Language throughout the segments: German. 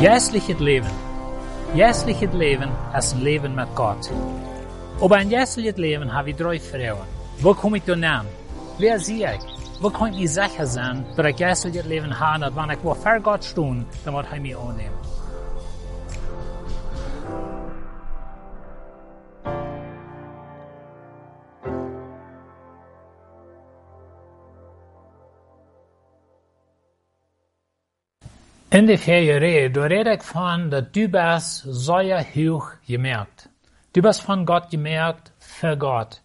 Jährliches Leben. Jährliches Leben ist ein Leben mit Gott. Aber ein jährliches Leben habe ich drei Fragen. Wo komme ich da an? Wer sehe ich? Wo kann ich sicher sein, dass ich jährliches Leben habe, und wenn ich wo vor Gott stehe, dann wird er mich annehmen. In de Ferie rede ich von, dass du bist sehr hoch gemerkt. Du bist von Gott gemerkt für Gott.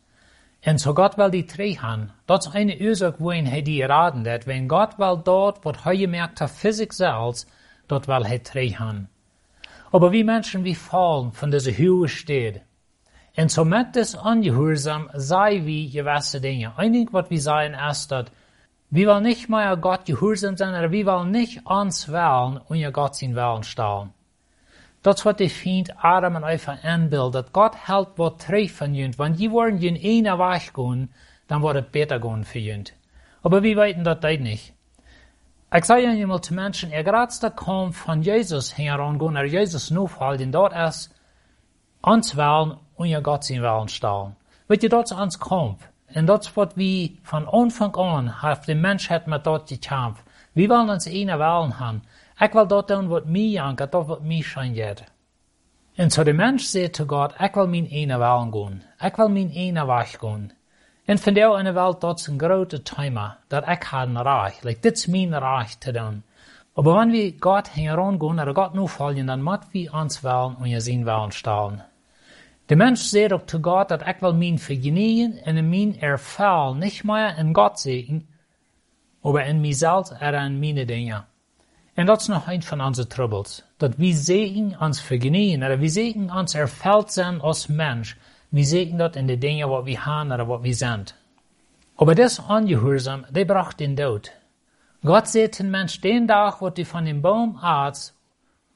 Und so Gott will die drei haben. Das ist eine Ursache, wohin er die raten hat. Wenn Gott will dort, was er gemerkt hat für sich selbst, dort will er drei haben. Aber wie Menschen, wie fallen von dieser hohen Stede. Und so mit das Ungehorsam sei wie gewisse Dinge. Einige, was wir sagen, ist, dass wir wollen nicht mehr Gott gehorsam sein, aber wir wollen nicht uns wählen und ja Gott sein Willen stellen. Das was ich finde, Adam und Eva anbild, dass Gott hält, was treffen jünt. Wenn die wollen in einer Weg gehen, dann wird es besser gehen für jünt. Aber wir wissen das nicht. Ich sage einmal zu Menschen, gerade der kommt von Jesus herangehen, er Jesus nachhalten, dort ist uns wählen und ja Gott sein Willen stellen. Weet je, dat is ons kamp. En dat is wat we van aanvang aan heeft de mensheid met dat gekämpft. We willen ons ene willen haben. Ik wil dat doen wat mij aangaat, dat wat mij schijnt. En zo de mens zegt zu Gott, ik wil mijn ene willen gaan. Ik wil mijn ene weg gaan. En van jou in de wereld, dat is een grote thema, dat ik had een reich. Like, dit is mijn reich te doen. Aber wenn wir Gott herangehen oder Gott nur folgen, dann müssen wir uns wollen und sein Willen stellen. De mens zegt ook zu Gott, dat ik wil mijn vergenieten en mijn erval nicht mehr in Gott sehen, aber in en in meine dingen. En dat is nog een van onze troubles. Dat we sehen ons vergenieten, oder we sehen ons erfüllt zijn als mens. We sehen dat in de dingen wat we haben oder wat we zijn. Aber das Ungehorsam, der bracht den Tod. Gott sagt den Mensch, den Tag, wo du von dem Baum aßt,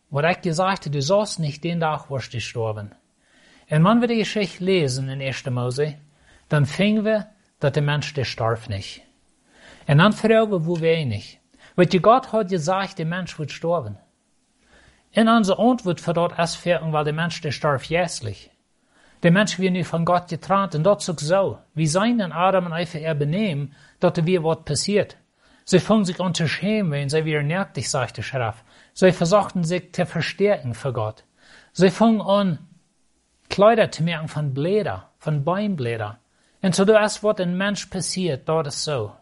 wo gesagt habe, du sollst nicht den Tag, wirst du sterben. En wir die Geschichte lesen in 1. Mose, dann finden wir, dass der Mensch, der starb nicht. Und dann fragen wo nicht. Weil die Gott hat gesagt, der Mensch wird sterben. In unserer Antwort für dort erst weil der Mensch, der starb jässlich. Der Mensch wird nicht von Gott getrennt, und das ist so. Wie sein denn Adam und Eva er benehmen, dass wir was passiert. Sie fangen sich an zu schämen, wenn sie wieder nervig, sagt der Schrift. Sie versuchten sich zu verstärken für Gott. Sie fangen an, Kleider zu merken von Blätter, von Bäumblätter. Und so das, was ein Mensch passiert, dort ist so.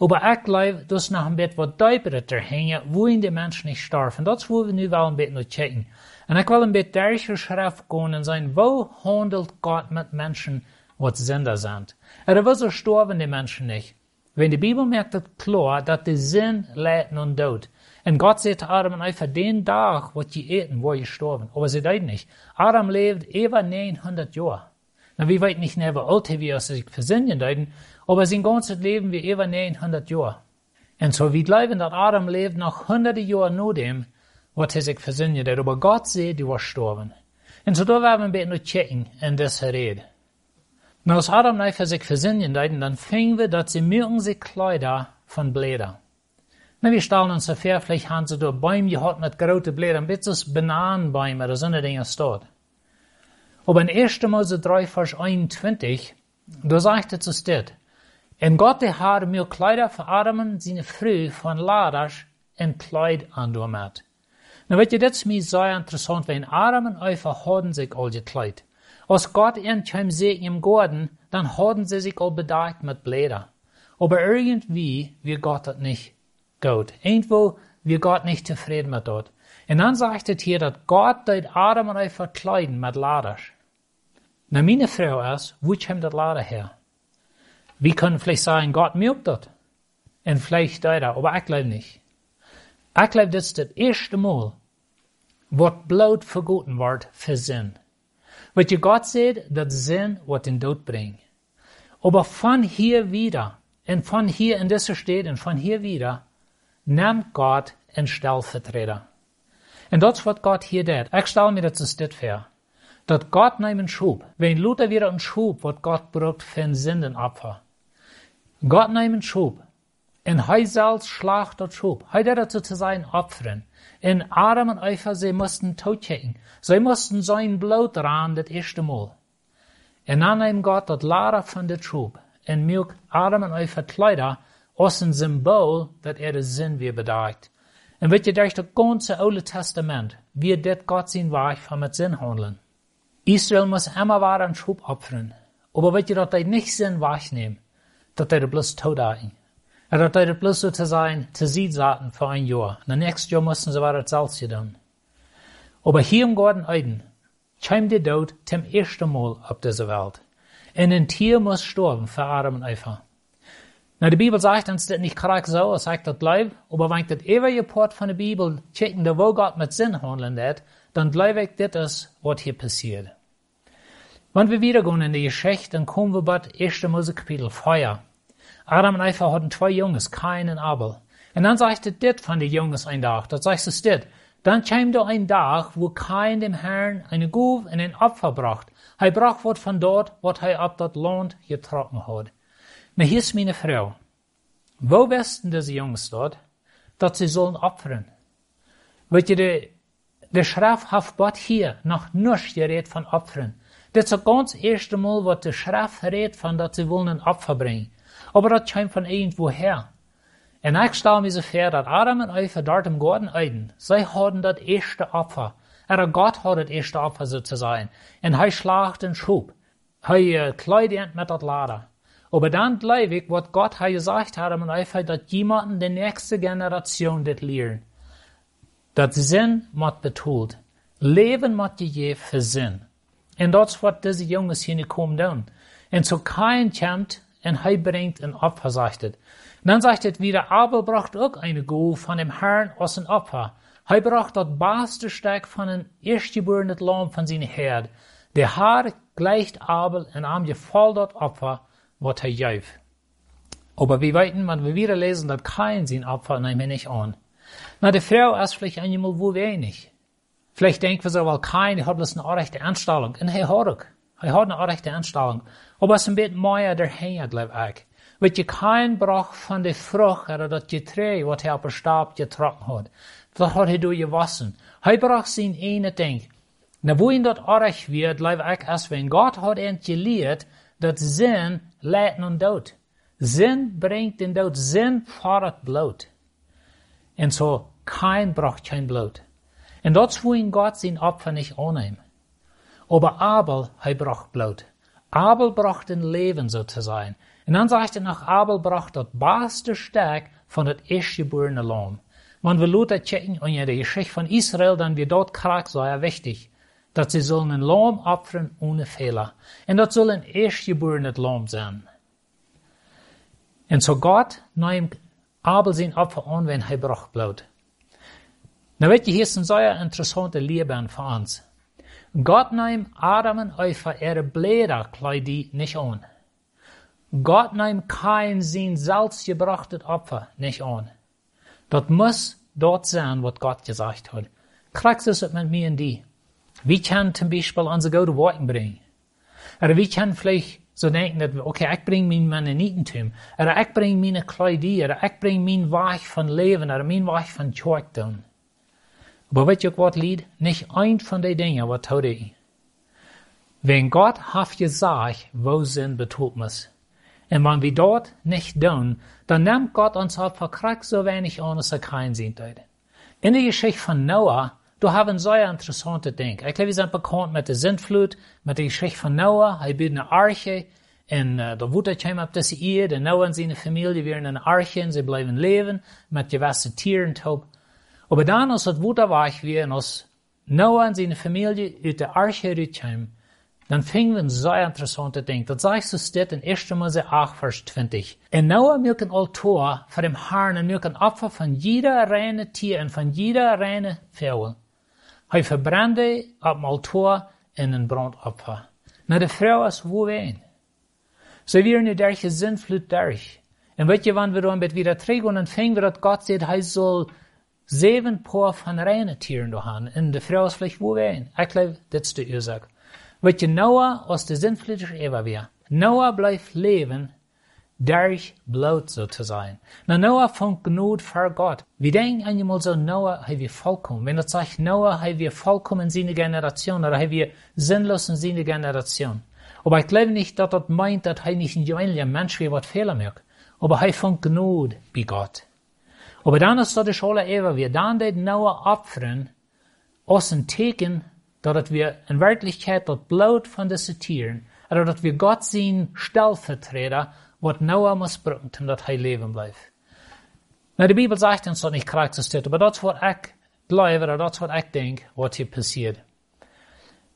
Aber ich glaube, das noch ein bisschen was deutlicher hängen, wo in der Mensch nicht starb. Und das wollen wir nu wel ein bisschen noch checken. Und ich will ein bisschen durch Schrift gehen und sagen, wo handelt Gott mit Menschen, was Sünder sind? Oder wieso sterben die Menschen nicht? Wenn die Bibel merkt das klar, dass die Sinn leiden und Tod. Und Gott sagt Adam und Eva, den Tag, wo die eten, wo ihr gestorben. Aber sie deuten nicht. Adam lebt über 900 Jahre. Na, wir weit nicht wie alt wie er sich versinnen deuten, aber sein ganzes Leben wie über 900 Jahre. Und so wir glauben, dass Adam lebt noch hunderte Jahre nur dem, was er sich versinnen hat. Aber Gott sieht, du warst gestorben. Und so da werden wir ein bisschen checken in dieser Rede. Und als Adam und Eva sich versinnen deuten, dann fingen wir, dass sie mögen sich Kleider von Blätter. Na, wir stellen uns vor, vielleicht haben sie da Bäume gehabt mit großen Blättern, bis es Bananenbäume oder so eine Dinge steht. Aber in 1. Mose 3, Vers 21, da sagt es uns das. Und Gott hat mir Kleider Adam seine Früh von Ladasch und Kleid angenommen. Na, weet je, das ist mir sehr interessant, wenn und Eva haben sich all gekleidet. Als Gott ihnen kam sehen im Garten, dann haben sie sich all bedeckt mit Blätter. Aber irgendwie wird Gott das nicht gut. Irgendwo wir Gott nicht zufrieden mit dort. Und dann sagt es hier, dass Gott dort Adam und Eva kleiden mit Laders. Na, meine Frau ist, wo kommt das Lader her? Wir können vielleicht sagen, Gott mögt das. Und vielleicht dort, aber ich glaube nicht. Ich glaube, das ist das erste Mal, was Blut vergoten wird für Sinn. Weil ihr Gott sagt, dass Sinn wird den Tod bringt. Aber von hier wieder, und von hier in dieser Stadt und von hier wieder, nimmt Gott einen Stellvertreter. Und das was Gott hier tut. Ich stelle mir das ist das vor. dat Gott neemt Schub. Wenn Luther wieder een Schub, wat Gott braucht für ein Sündenopfer. Gott neemt Schub. En hij slacht dat Schub. Deed het zu zijn opferen. En Adam en Eva, sie mussten totchecken. Sie mussten sein Blut ran, das erste Mal. En dan neemt Gott dat Lara van de Schub. En milk Adam en Eva Kleider als een symbool dat er de zin weer bedacht. En weet je, durch das ganze Oude Testament wird dit Gott sein Weg von mit Sinn handeln. Israel muss immer wieder einen Schub opfern. Aber weet je dat hij nicht Sinn wegnehmen, dat hij er bloß tot hatten. En dat hij er bloß so zu sein, zu Sied zaten für ein Jahr. Und nächstes Jahr mussten sie wieder hetzelfde doen. Aber hier im Garten Eden kam der Tod zum ersten Mal auf dieser Welt. Und ein Tier muss sterben für Adam und Eva. Nou, de Bibel sagt uns das nicht korrekt so, es sagt das Leib, aber wenn ich das ewige Part von der Bibel checken, da wo Gott mit Sinn handeln wird, dann glaube ich, das ist, was hier passiert. Wenn wir wieder gehen in die Geschichte, dann kommen wir bei 1. Mose Kapitel 4. Adam und Eva hatten zwei Jungs, Kain und Abel. Und dann sagt er dit von den Jungs ein Tag, das sagt es dit. Dann kam da ein Tag, wo Kain dem Herrn eine Guf und ein Opfer bracht. Er bracht was von dort, was er ab dat Land getrocken hat. Maar hier is mijn vrouw. Wo wisten deze jongens dort, dat ze zullen opferen? Weet je, de, de schrift heeft hier nog niets gereed van opferen. Dit is het ganz eerste Mal, wat de schrift redt van dat ze willen een opfer brengen. Aber dat komt van irgendwoher. En ik stel me zo voor dat Adam en Eva dort im Garten Eden, zij hadden dat eerste Opfer. Er Gott had het eerste Opfer sozusagen. En hij slaagt een schub. Hij uh, kleidt met dat lader. Aber dann glaube ich, was Gott hat gesagt hat, und einfach, dass jemand die nächste Generation das lernt. Dat Sinn moet betult. Leben moet für Sinn. Und das ist, was diese Jungs hier kommen tun. Und so kein kommt, und er bringt ein Opfer, sagt es. Dann sagt es wieder, Abel braucht auch eine Kuh von dem Herrn aus ein Opfer. Er braucht das beste Stück von einem erstgeborenen Lamm von seinem Herd. Der Haar gleicht Abel und am gefällt das Opfer, wat hij juif. Aber wir weten, wenn wir wieder lesen, dass kein sein Opfer nehmen nicht an. Na, die Frau ist vielleicht einmal wo wenig. Vielleicht denken wir so, weil kein hat bloß eine rechte Anstellung. Und er hat auch. Er hat eine rechte Anstellung. Aber es ist ein bisschen mehr dahin, glaube ich. Weil je kein braucht von der Frucht, oder das Getränk, was er auf der Stab getrocknet hat. Das hat er durchgewaschen. Er braucht sein eine Ding. Na, wo ihn das arg wird, glaube ich, als wenn Gott hat ihn gelehrt, dat zin leidt nun dood. Zin brengt den dood. Zin fordert bloot. En so, kein braucht kein Blut. En dat is wohin Gott sein Opfer nicht annehmen. Aber Abel, er braucht Blut. Abel braucht ein Leben so zu sein. Und dann sagt er noch, Abel braucht das beste Stück von das erstgeborene Lamm. Wenn wir Luther checken und ja die Geschichte von Israel, dann wird dort krank sehr wichtig dat ze zullen een lam opferen ohne Fehler. En dat zal een eerstgeboren lam zijn. En zo God neemt Abel zijn Opfer an, wenn hij bracht bloot. Nou weet je, hier is een zeer interessante Leben voor ons. God neemt Adam en Eva ihre Bläderkleidie nicht an. Gott neemt kein sein selbstgebrachtes Opfer nicht an. Das muss dort sein, was Gott gesagt hat. Kriegst du es mit mir in die? Wie kann zum Beispiel unser gute Worten bringen? Oder wie kann vielleicht so denken, dass, okay, ich bringe mein Mennonitentum, oder ich bringe meine Kleidie, oder ich bringe mein Weg von Leben, oder mein Weg von Kirchtum. Aber weet je wat lied? Nicht ein von den Dingen, was tut ich. Wenn Gott hat gesagt, wo Sinn betont muss, und wenn wir dort nicht tun, dann nimmt Gott uns halt verkriegt so wenig an, dass er keinen Sinn tut. In der Geschichte von Noah Du haben sehr interessante Dinge. Ich glaube, wir sind bekannt mit der Sintflut, mit der Geschichte von Noah. Er baut eine Arche. Und uh, da wurde kam ab diese Ehe, Noah und seine Familie in der Arche und sie bleiben leben mit gewissen Tieren taub. Aber dann, als het Wunder war, wir, und als Noah und seine Familie aus der Arche rauskamen, dann fingen wir ein sehr interessante Ding. Das sagst du steht in 1. Mose 8, Vers 20. Und Noah milk ein Altar für dem Herrn und milk ein Opfer von jeder reine Tier und von jeder reine Vogel. Hij verbrandde op dem Altar in een brandopfer. Na, de vrouw is wo ween. Ze weer nu derche zinvloed derch. En weet je, wanneer we dan met wieder teruggaan, dan vingen we dat God zegt, hij zal zeven paar van reine tieren doen. En de vrouw is vielleicht wo ween. Ik geloof, dat is de oorzaak. Weet je, Noah als de zinvlieder Eva weer. Noah blijft leven durch bloot zo te zijn. Na Noah vond genoeg voor God. Wie denken eenmaal zo Noah, hij weer volkomen. Wenn het zegt Noah, hij weer volkomen in zijn generation, oder hij weer zinloos in zijn generation. Aber ich glaube nicht, dass das meint, dass hij nicht ein einziger Mensch wie wat Fehler macht. Aber hij vond genoeg bij God. Aber dann ist das Schule Eva, wir dann den Noah opfern, als ein Teken, dass wir in Wirklichkeit das Blut von diesen Tieren, oder dass wir Gott sehen Stellvertreter, wat Noah misbruikt en dat hij leven blijft. Nou, de Bijbel zegt ons dat niet kracht steht, aber dat is wat ik geloof, oder dat is wat ik denk, wat hier passiert.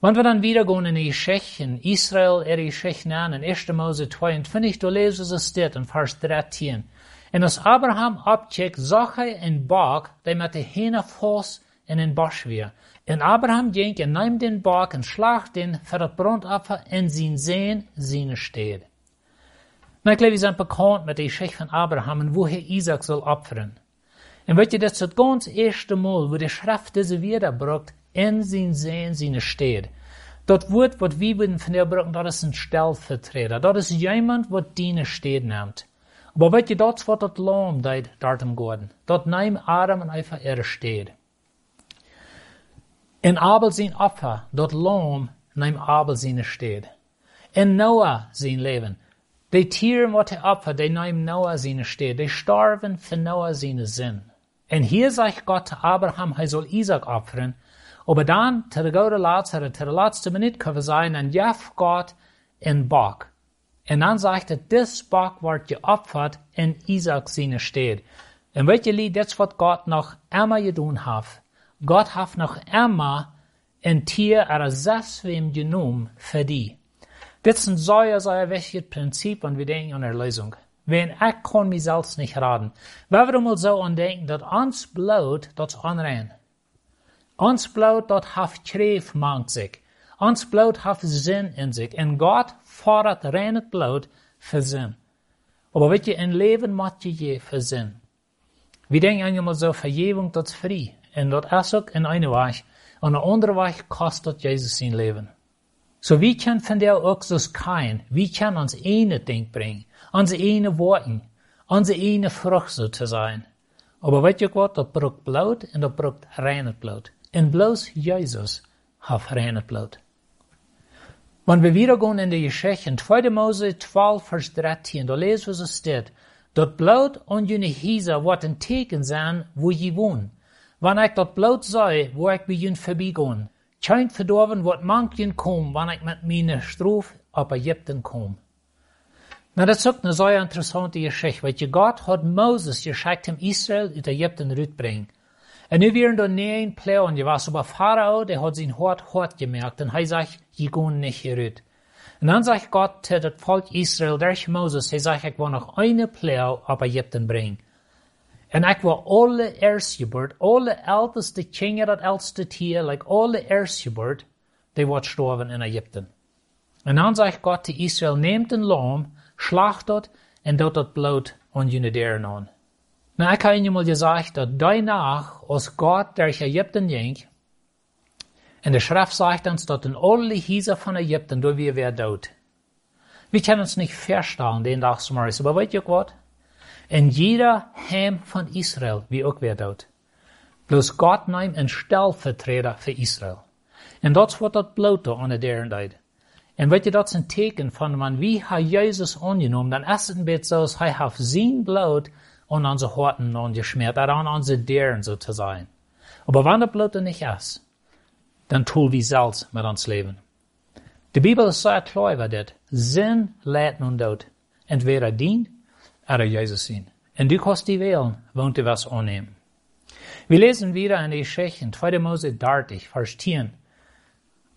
Wenn wir dann wieder gehen in die Geschichten, Israel, er Geschichten an, in 1. Mose 22, da lesen es steht in Vers 13. En als Abraham opcheckt, zag hij een bak, die met de ene voet in een bos weer. En Abraham ging en nam den bak en slag den voor het brandoffer in zijn zeen, zijn steed. Nou, ik wir sind bekannt mit der Geschichte von Abraham und woher Isaac soll opfern. Und weet je, das ist das ganz erste Mal, wo die Schrift diese wiederbringt, in sein Sehen, seine steht. Das Wort, was wir von der brauchen, das ist ein Stellvertreter. Das ist jemand, was deine steht nimmt. Aber weet je, das wird das Lamm dort, dort im Garten. Dort nehmen Adam und einfach er steht. In Abel sein Opfer, dort Lamm, nehmen Abel seine steht. In Noah sein Leben, die Tieren, wat hij opfer, die nemen Noah seine steed. Die starven für Noah seine zin. En hier sagt Gott zu Abraham, hij soll Isaac opfern. Aber dann, der gute laatste, der laatste Minute können wir sagen, en jef Gott in Bock. En dann sagt er, dis Bock wordt geopfert in Isaac seine steed. En weet jullie, dat is wat God nog immer gedaan heeft. God heeft nog immer een tier er zes genomen voor die. Dit is een zeer, zeer wichtig Prinzip und wir denken an der Lösung. Wenn ich kann mich selbst nicht raten. Wenn wir mal so andenken, dass ons Blut, das ist anrein. Ons Blut, das hat Kreef mangt sich. Ons Blut hat Sinn in sich. Und Gott fordert reines Blut für Sinn. Aber weet je, ein Leben macht je je für Sinn. Wir denken einmal so, Vergebung, das ist frei. Und das ist auch in einer Weg. Und eine andere Weg kostet Jesus sein Leben. So wie kan ook zoals Kain, wie kan ons ene Ding bringen, onze ene Worten, onze ene so zu sein. Aber weet je wat, dat brukt bloed en dat brukt reines bloed. En bloos Jesus hat reines bloed. Wenn wir wieder in die Geschichte, in 2. Mose 12, Vers 13, da lesen wir so steht, dat Blut und jene Hiese wird ein Teken sein, wo je wohnen. Wenn ich dat Blut sei, wo ich bei ihnen vorbeigehen, Kein verdorven wat manchen kom, wanneer ik met mijn stroef op Egypten kom. Nou, dat is ook een zeer interessante geschichte, want je God had Moses geschickt hem Israël uit Egypten uitbrengen. En nu werden er negen Plagen, je was aber Pharao, der hat sein Hort hart gemerkt, und er sagt, je gehen nicht hierut. Und dann sagt Gott zu das Volk Israel, durch Moses, er sagt, ich will noch eine Plage auf Ägypten bringen. En ik wil alle eerstgeburt, alle älteste kinderen, dat oudste tier, like alle eerstgeburt, die wordt sterven in Egypten. En dan zegt God te Israël, neemt een lam, slacht dat en doet dat bloed aan jullie deren aan. Nou, ik heb je mal gezegd dat daarna, als God durch Egypten ging, en de schrift zegt ons dat in alle Hieser van Egypten, door wie weer dood. We kunnen ons niet verstellen, den dag maar weet je wat? En jeder Heim von Israel, wie ook weer dood. Bloos God neemt een stelvertreter voor Israël. En dat wat dat bloot aan de derde tijd. En weet je, dat is een teken van, man, wie heeft Jezus aangenomen, dan is het een beetje zoals hij heeft zijn bloed aan onze harten aangesmeerd, aan onze deren zo te zijn. Wenn dat bloed er niet is, dan tun wir zelfs met ons leven. De Bibel is zo klar over dit. Zin leidt nun dood. Entweder dient er Jesus zien. En du kost die wählen, wohnt was annehmen. Wir lesen wieder in Geschichte, 2. Mose 30, Vers 10.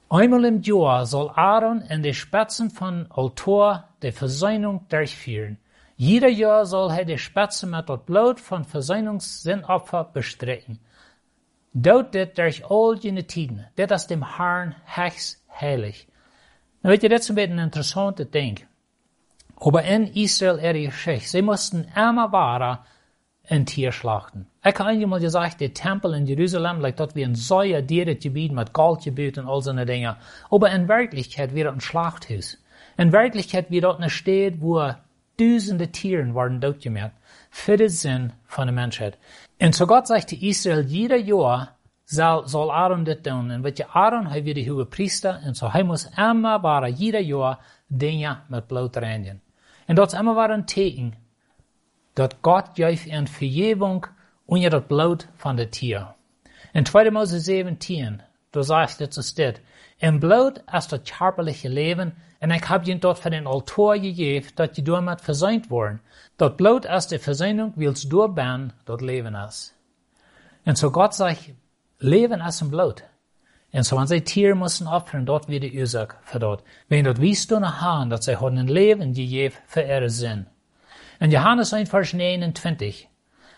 Einmal im Jahr soll Aaron in die Spitzen von Altor die Versöhnung durchführen. Jeder Jahr soll er die Spitze mit dem Blut von Versöhnungssinnopfer bestreiten. Dort dit durch all jene Tiden. Ist dem Herrn hechts heilig. Nou weet je, dit is een beetje een interessante ding. Aber in Israel er Geschichte, sie mussten immer waren ein Tier schlachten. Ich habe einmal gesagt, der Tempel in Jerusalem lag dort wie ein säuer Gebiet mit Goldgebiet und all so eine Dinge. Aber in Wirklichkeit wird ein Schlachthaus. In Wirklichkeit wird dort eine Stadt, wo Tausende Tieren werden doodgemaakt für den Sinn von der Menschheit. Und so Gott sagte Israel, jeder Jahr soll, soll Aaron das tun. Und je Aaron, hij wird die hoge priester, und so hij muss immer bara jeder Jahr Dinge mit Blut reinigen. Und dat is immer war ein Teken, dat Gott juist een Vergebung onder das Blut von der Tier. In 2. Mose 17, da sagt es so steht, im Blut ist das körperliche Leben, und ich hab ihn dort für den Altar gegeben, dat je damit versäumt worden. Dat Blut ist die Versöhnung, wills du ben, dat Leben ist. Und so Gott sagt, Leben ist im Blut. Und so, wenn sie Tiere müssen opfern, dort wird die Ursache für dort. Wenn dort wisst du nach Hause, dass sie haben ein Leben gegeben für ihre Sinn. In Johannes 1, Vers 29,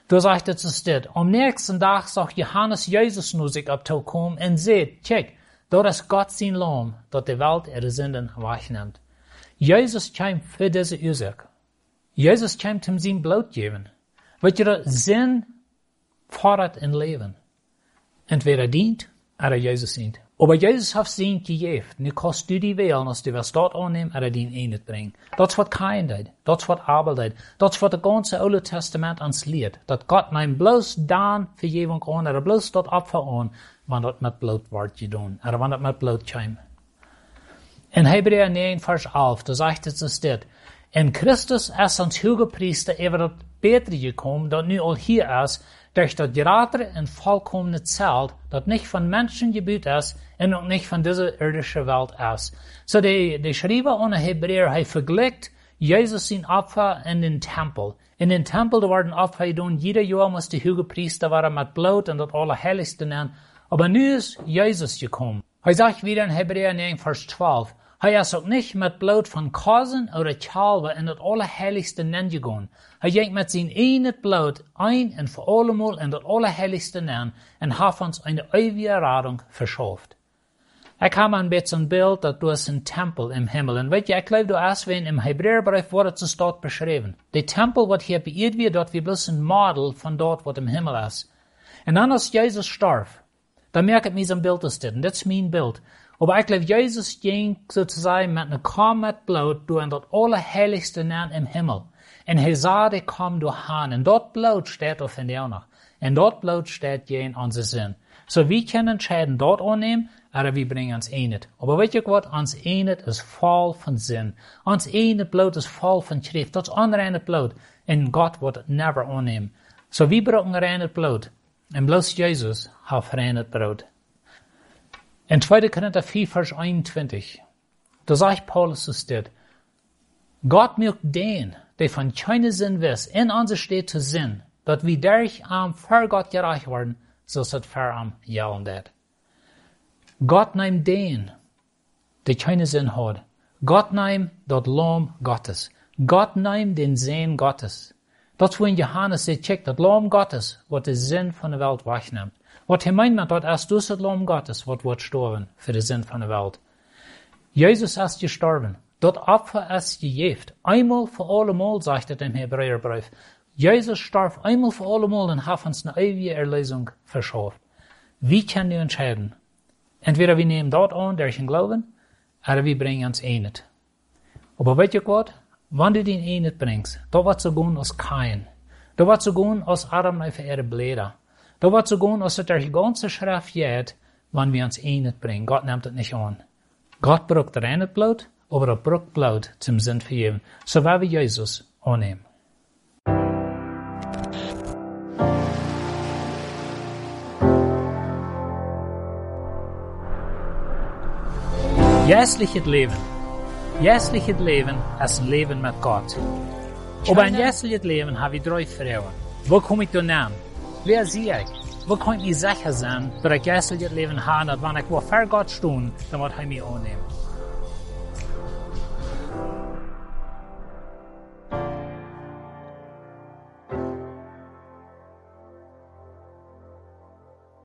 da sagt es es dit, am nächsten Tag sagt Johannes Jesus nur sich abzukommen und seht, check, dort ist Gott sein Lamm, dort die Welt ihre Sünden wegnimmt. Jesus kam für diese Ursache. Jesus kam zum sein Blut geben. Je dat Sinn fordert in Leben. Entweder dient oder Jesus dient. Aber Jesus hat Sinn gegeben. Nu kost du die wählen, als du was dort annehmen oder die in het brengen. Dat is wat Kain deed. Dat is wat Abel deed. Dat is wat het ganze Oude Testament ons leert. Dat Gott neemt bloos dan vergeving aan, oder bloos dat Opfer aan, wanneer dat met bloed wordt gedaan, oder wanneer dat met bloed komt. In Hebräer 9, Vers 11, da sagt es es dit. In Christus ist ons Hugepriester über das Betere gekommen, dat nu al hier ist, durch das gerade und vollkommene Zelt, das nicht von Menschen gebaut ist und auch nicht von dieser irdischen Welt ist. So der, der Schreiber ohne Hebräer hat vergleicht Jesus sein Opfer in Tempel. In den Tempel werden Opfer getan, jeder Jahr muss der Hügelpriester waren mit Blut und das Allerheiligste nennen. Aber nu ist Jesus gekommen. Er sagt wieder in Hebräer 9, Vers 12, hij is ook niet met bloed van kazen oder kalven in het allerheiligste nen gegaan. Hij ging met zijn ene bloed ein en voor allemal in het allerheiligste nen en heeft ons een eeuwige radung verschafft. Ik heb een beetje een beeld dat door een tempel im Himmel. En weet je, ik geloof dat als we im Hebräerbrief wordt het staat beschreven. De tempel wat hier beïerd wird, dat we bloß een model van dort wat im Himmel is. En dan als Jezus starf, dan merk ik me zo'n beeld is dit. En dit is mijn beeld. Aber ich glaube, Jesus ging sozusagen mit einem Korn mit Blut durch das allerheiligste Nahen im Himmel. Und er sah, der kam durch Han. Und dort Blut steht auf auch noch. Und dort Blut steht in unser Sinn. So wir können entscheiden, dort annehmen, oder wir bringen uns einet. Aber weet je wat? Ons einet ist voll von Sinn. Ons einet Blut ist voll von Schrift. Das unreine Blut. Und Gott wird never annehmen. So wir brauchen reines Blut. Und bloß Jesus hat reines Blut. In 2. Korinther 4, Vers 21, da sagt Paulus es dit, Gott mögt den, der von keinem Sinn wiss, in unser steht zu Sinn, dat wir durch am für Gott gereich werden, so es für am jelen det. Gott nimmt den, der keinen Sinn hat. Gott nimmt dat Lamm Gottes. Gott nimmt den Sinn Gottes. Dat wo in Johannes sagt, check, dat Lamm Gottes, wat de Sinn von der Welt wegnimmt. Wat meint met dat als dus het lam Gottes wat wordt sterven voor de zin van de wereld. Jezus is gestorben. Dat Opfer ist gegeven. Einmal für allemal, sagt het im Hebräerbrief. Jesus starb einmal für allemal und hat uns eine ewige Erlösung verschafft. Wie können wir entscheiden? Entweder wir nehmen dort an, durch den Glauben, oder wir bringen uns Einet. Aber weet je wat? Wann du den Einet bringst, da wird so gehen als Kain. Da wird so gehen als Adam auf ihre Bläder. Da wird so gehen, als het er ganze Schrift geht, wann wir uns einig bringen. Gott nimmt het nicht an. Gott braucht rein het Blut, aber er braucht Blut zum Sinn vergeben. So werden wir Jesus annehmen. Jässliches Leben. Jässliches Leben ist Leben mit Gott. Aber ein jässliches Leben habe ich drei Frauen. Wo komme ich da nehmen? Wer zie ik? Wat kan ik niet zeggen zijn dat ik juist het leven gaan dat wanneer ik wil ver God stoen, dan